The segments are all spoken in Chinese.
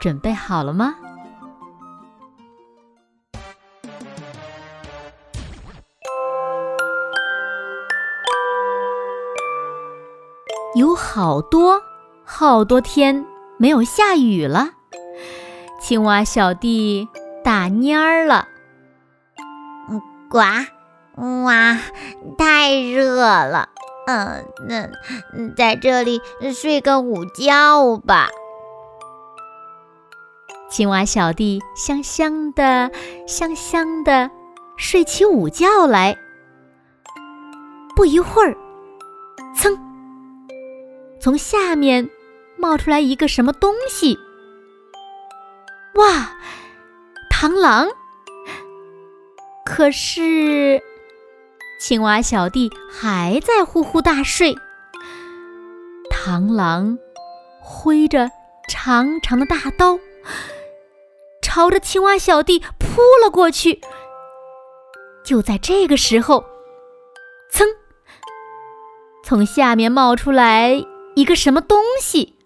准备好了吗？有好多好多天没有下雨了，青蛙小弟打蔫儿了。呱，哇，太热了，嗯，那在这里睡个午觉吧。青蛙小弟香香的、香香的睡起午觉来。不一会儿，噌，从下面冒出来一个什么东西。哇，螳螂！可是青蛙小弟还在呼呼大睡。螳螂挥着长长的大刀。朝着青蛙小弟扑了过去。就在这个时候，噌，从下面冒出来一个什么东西，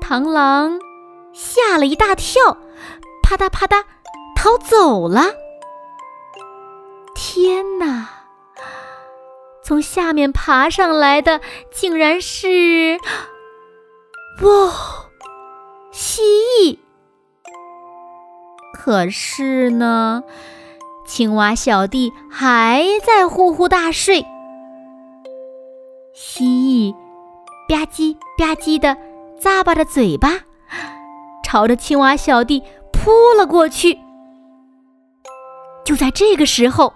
螳螂吓了一大跳，啪嗒啪嗒逃走了。天哪！从下面爬上来的竟然是，哇，蜥蜴！可是呢，青蛙小弟还在呼呼大睡。蜥蜴吧唧吧唧的咂巴着嘴巴，朝着青蛙小弟扑了过去。就在这个时候，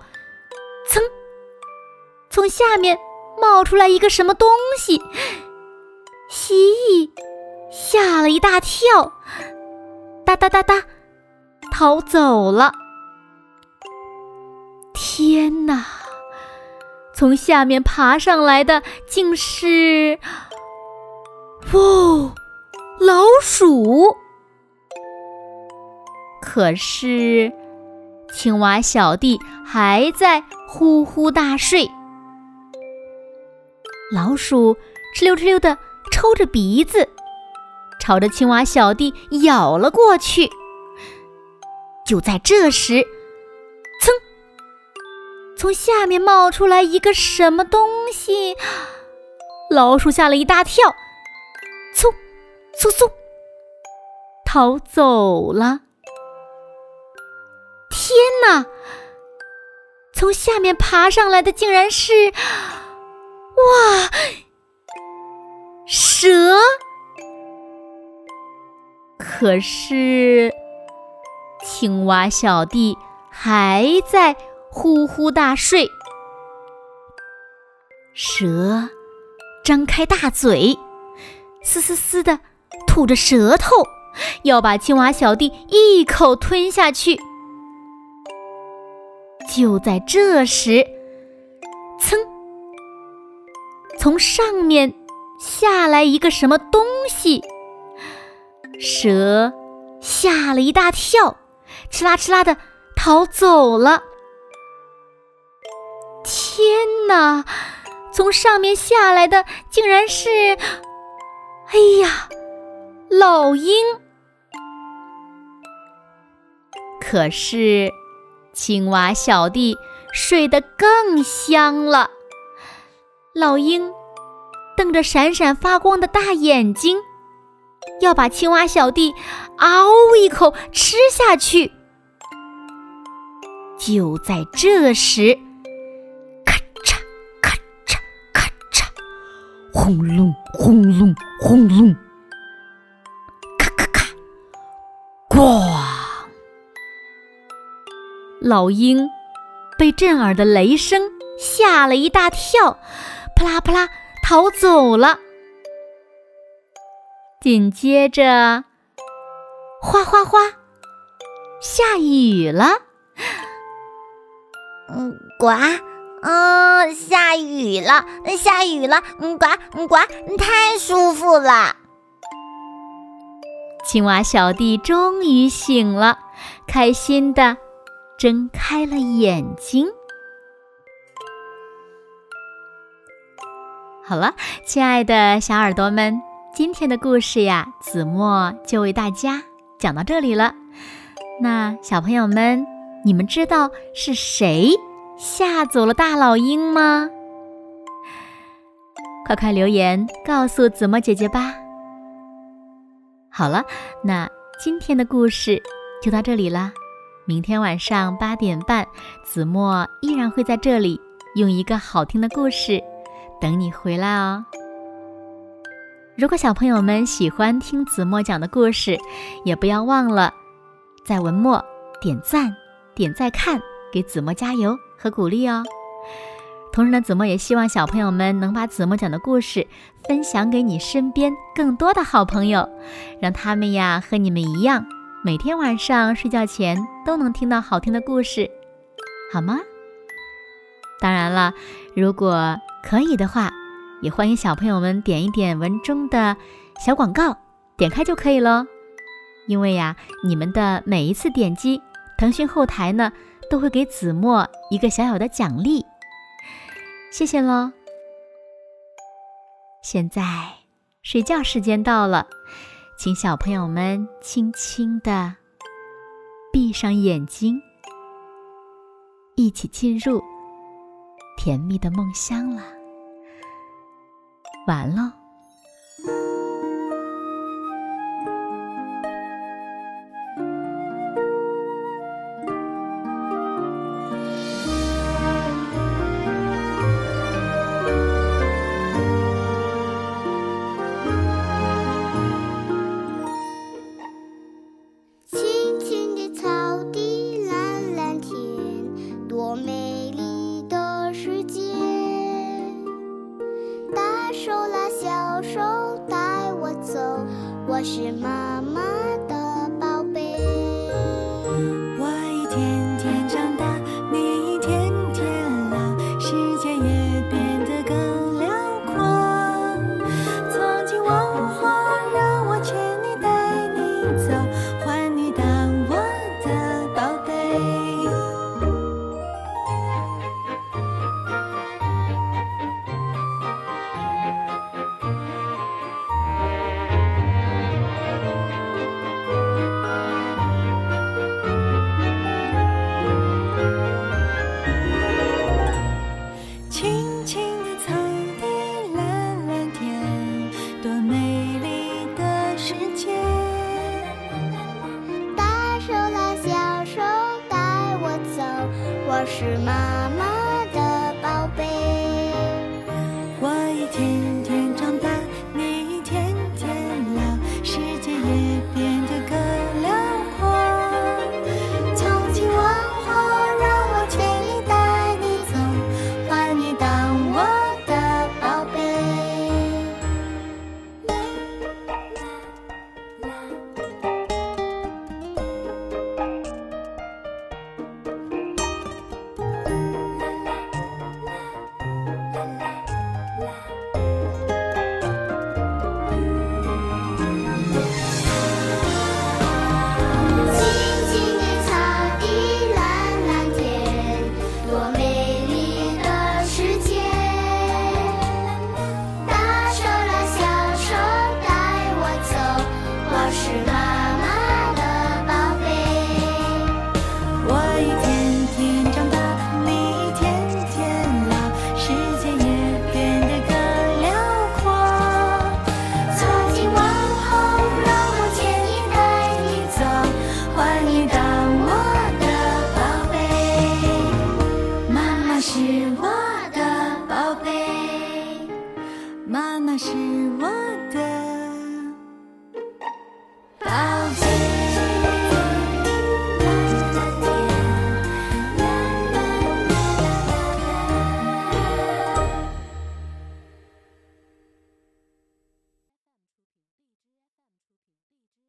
噌，从下面冒出来一个什么东西，蜥蜴吓了一大跳，哒哒哒哒。逃走了！天哪，从下面爬上来的竟是……哦，老鼠！可是青蛙小弟还在呼呼大睡。老鼠哧溜哧溜的抽着鼻子，朝着青蛙小弟咬了过去。就在这时，噌，从下面冒出来一个什么东西，老鼠吓了一大跳，嗖，嗖嗖，逃走了。天哪！从下面爬上来的竟然是，哇，蛇！可是。青蛙小弟还在呼呼大睡，蛇张开大嘴，嘶嘶嘶的吐着舌头，要把青蛙小弟一口吞下去。就在这时，噌，从上面下来一个什么东西，蛇吓了一大跳。哧啦哧啦的逃走了！天哪，从上面下来的竟然是……哎呀，老鹰！可是青蛙小弟睡得更香了。老鹰瞪着闪闪发光的大眼睛，要把青蛙小弟嗷一口吃下去。就在这时，咔嚓咔嚓咔嚓，轰隆轰隆轰隆，咔咔咔，咣！老鹰被震耳的雷声吓了一大跳，扑啦扑啦逃走了。紧接着，哗哗哗，下雨了。嗯，呱，嗯，下雨了，下雨了，嗯，呱，嗯，呱，太舒服了。青蛙小弟终于醒了，开心的睁开了眼睛。好了，亲爱的小耳朵们，今天的故事呀，子墨就为大家讲到这里了。那小朋友们，你们知道是谁吓走了大老鹰吗？快快留言告诉子墨姐姐吧。好了，那今天的故事就到这里啦。明天晚上八点半，子墨依然会在这里用一个好听的故事。等你回来哦。如果小朋友们喜欢听子墨讲的故事，也不要忘了在文末点赞、点再看，给子墨加油和鼓励哦。同时呢，子墨也希望小朋友们能把子墨讲的故事分享给你身边更多的好朋友，让他们呀和你们一样，每天晚上睡觉前都能听到好听的故事，好吗？当然了，如果可以的话，也欢迎小朋友们点一点文中的小广告，点开就可以喽。因为呀，你们的每一次点击，腾讯后台呢都会给子墨一个小小的奖励。谢谢喽。现在睡觉时间到了，请小朋友们轻轻的闭上眼睛，一起进入。甜蜜的梦乡了，完喽。我是妈妈。那是我的。